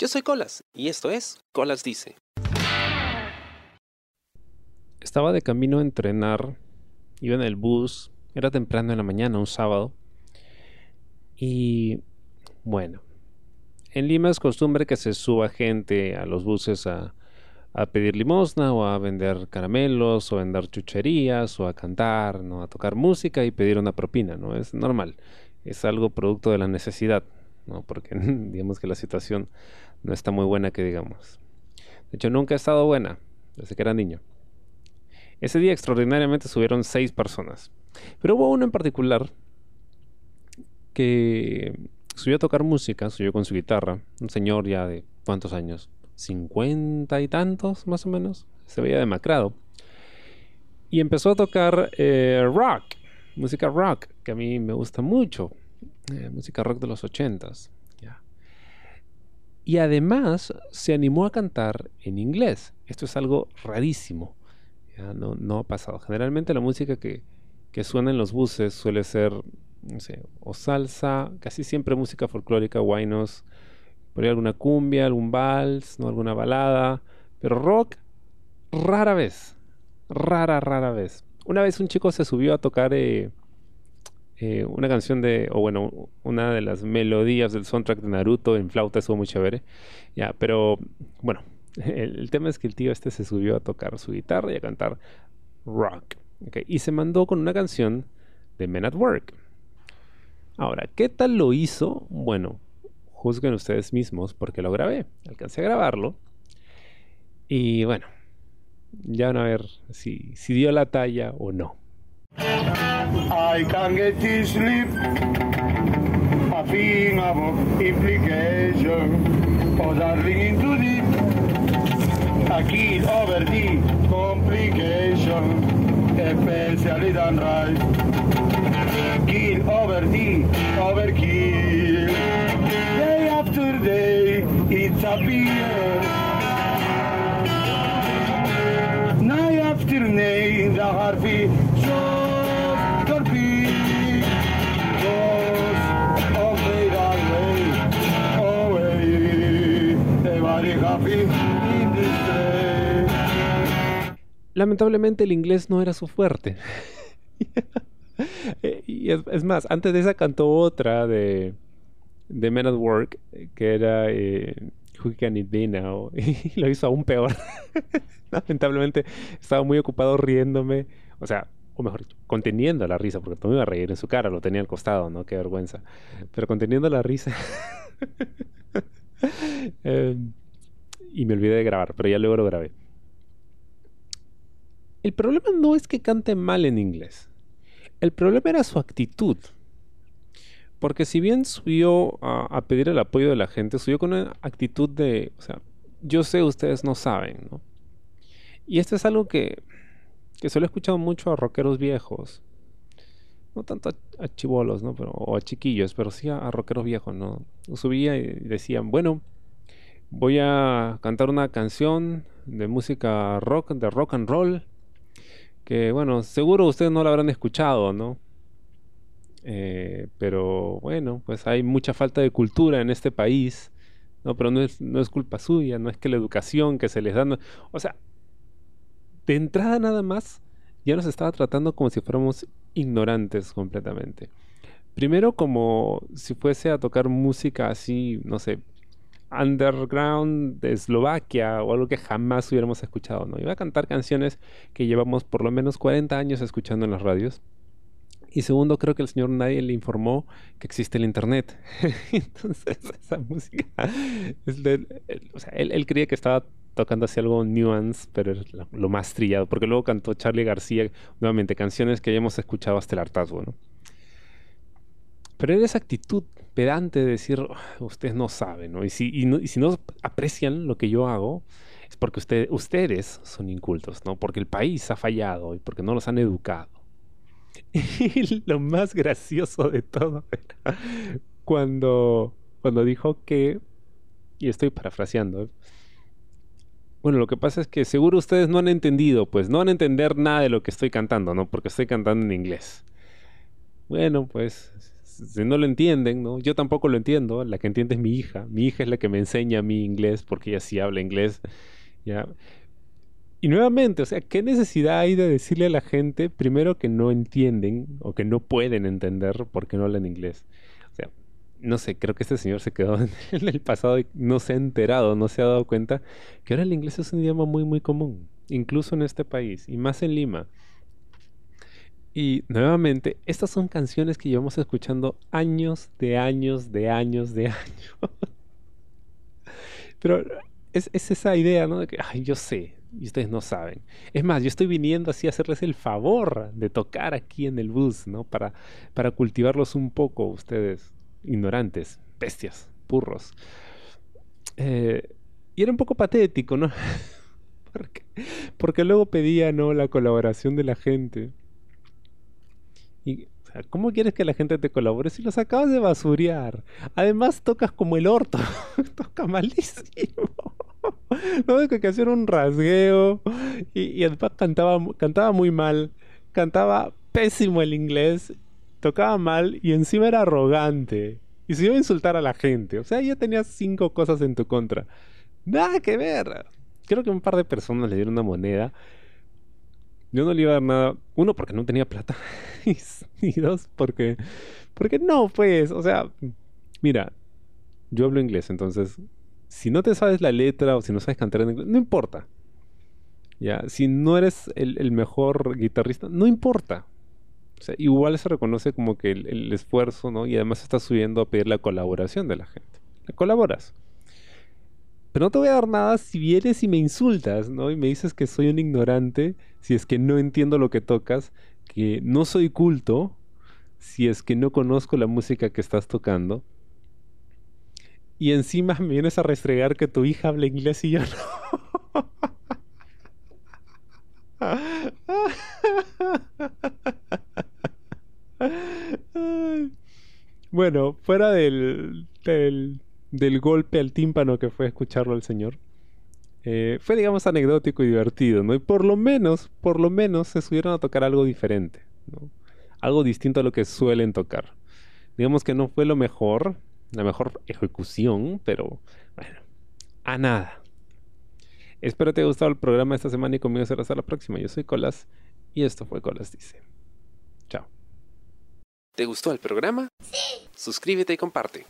Yo soy Colas y esto es Colas Dice. Estaba de camino a entrenar, iba en el bus, era temprano en la mañana, un sábado. Y bueno, en Lima es costumbre que se suba gente a los buses a, a pedir limosna o a vender caramelos o a vender chucherías o a cantar, ¿no? a tocar música y pedir una propina, ¿no? Es normal, es algo producto de la necesidad, ¿no? Porque digamos que la situación no está muy buena que digamos. De hecho, nunca ha estado buena desde que era niño. Ese día extraordinariamente subieron seis personas. Pero hubo uno en particular que subió a tocar música, subió con su guitarra, un señor ya de cuántos años, cincuenta y tantos más o menos, se veía demacrado. Y empezó a tocar eh, rock, música rock, que a mí me gusta mucho, eh, música rock de los ochentas. Y además se animó a cantar en inglés. Esto es algo rarísimo. No, no ha pasado. Generalmente la música que, que suena en los buses suele ser, no sé, o salsa, casi siempre música folclórica, guainos, por ahí alguna cumbia, algún vals, ¿no? alguna balada, pero rock rara vez, rara, rara vez. Una vez un chico se subió a tocar eh, eh, una canción de, o bueno, una de las melodías del soundtrack de Naruto en flauta, estuvo muy chévere. Ya, pero bueno, el, tema es que el tío este se subió a tocar su guitarra y a cantar rock. y se mandó con una canción de Men at Work. Ahora, ¿qué tal lo hizo? Bueno, juzguen ustedes mismos porque lo grabé. Alcancé a grabarlo. Y bueno, ya van a ver si, si dio la talla o no. I can't get to sleep. A thing of implication. Oh, darling, into deep. A kid over the complication. Especially done right. Kill over the overkill. Day after day, it's a beer. Lamentablemente el inglés no era su fuerte. y es, más, antes de esa cantó otra de, de Men at Work, que era eh, Who Can It Be Now, y lo hizo aún peor. Lamentablemente estaba muy ocupado riéndome, o sea, o mejor conteniendo la risa, porque todo me iba a reír en su cara, lo tenía al costado, ¿no? Qué vergüenza. Pero conteniendo la risa. Em, y me olvidé de grabar, pero ya luego lo grabé. El problema no es que cante mal en inglés. El problema era su actitud. Porque si bien subió a, pedir el apoyo de la gente, subió con una actitud de, o sea, yo sé, ustedes no saben, ¿no? Y esto es algo que, que solo he escuchado mucho a rockeros viejos. No tanto a, chivolos, ¿no? Pero, o a chiquillos, pero sí a, a rockeros viejos, ¿no? Subía y decían, bueno, voy a cantar una canción de música rock, de rock and roll, que bueno, seguro ustedes no la habrán escuchado, ¿no? Eh, pero bueno, pues hay mucha falta de cultura en este país, ¿no? Pero no es, no es culpa suya, no es que la educación que se les da, o sea, de entrada nada más, ya nos estaba tratando como si fuéramos ignorantes completamente. Primero como si fuese a tocar música así, no sé, underground de Eslovaquia o algo que jamás hubiéramos escuchado, ¿no? Iba a cantar canciones que llevamos por lo menos 40 años escuchando en las radios. Y segundo, creo que el señor nadie le informó que existe el internet. Entonces, esa música. o sea, él, creía que estaba tocando así algo nuance, pero es lo, más trillado. Porque luego cantó Charlie García nuevamente canciones que hayamos escuchado hasta el hartazgo, ¿no? Pero era esa actitud pedante de decir, ustedes no saben, ¿no? Y si, no, si no aprecian lo que yo hago, es porque ustedes son incultos, ¿no? Porque el país ha fallado y porque no los han educado. Y lo más gracioso de todo era cuando, cuando dijo que, y estoy parafraseando, bueno, lo que pasa es que seguro ustedes no han entendido, pues no van a entender nada de lo que estoy cantando, ¿no? Porque estoy cantando en inglés. Bueno, pues si no lo entienden, ¿no? Yo tampoco lo entiendo, la que entiende es mi hija. Mi hija es la que me enseña mí inglés porque ella sí habla inglés. ¿ya? Y nuevamente, o sea, ¿qué necesidad hay de decirle a la gente primero que no entienden o que no pueden entender porque no hablan inglés? O sea, no sé, creo que este señor se quedó en el pasado y no se ha enterado, no se ha dado cuenta que ahora el inglés es un idioma muy, muy común, incluso en este país y más en Lima. Y nuevamente, estas son canciones que llevamos escuchando años de años, de años, de años. Pero es, esa idea, ¿no? De que, yo sé, y ustedes no saben. Es más, yo estoy viniendo así a hacerles el favor de tocar aquí en el bus, ¿no? Para, para cultivarlos un poco, ustedes, ignorantes, bestias, burros. Eh, y era un poco patético, ¿no? porque, porque luego pedía, ¿no? La colaboración de la gente. ¿Cómo quieres que la gente te colabore si los acabas de basurear? Además, tocas como el orto. Toca malísimo. no, que hacían un rasgueo. Y, además cantaba, cantaba muy mal. Cantaba pésimo el inglés. Tocaba mal y encima era arrogante. Y se iba a insultar a la gente. O sea, ya tenías cinco cosas en tu contra. Nada que ver. Creo que un par de personas le dieron una moneda yo no le iba a dar nada. Uno, porque no tenía plata. y dos, porque. Porque no, pues. O sea, mira, yo hablo inglés, entonces. Si no te sabes la letra o si no sabes cantar en inglés, no importa. Ya, si no eres el, mejor guitarrista, no importa. O sea, igual se reconoce como que el, el, esfuerzo, ¿no? Y además estás subiendo a pedir la colaboración de la gente. La colaboras. Pero no te voy a dar nada si vienes y me insultas, ¿no? Y me dices que soy un ignorante, si es que no entiendo lo que tocas, que no soy culto, si es que no conozco la música que estás tocando. Y encima me vienes a restregar que tu hija habla inglés y yo no. bueno, fuera del, del del golpe al tímpano que fue escucharlo al Señor. Eh, fue, digamos, anecdótico y divertido, ¿no? Y por lo menos, por lo menos se subieron a tocar algo diferente, ¿no? Algo distinto a lo que suelen tocar. Digamos que no fue lo mejor, la mejor ejecución, pero bueno, a nada. Espero te haya gustado el programa esta semana y conmigo será hasta la próxima. Yo soy Colas y esto fue Colas Dice. Chao. ¿Te gustó el programa? Sí. Suscríbete y comparte.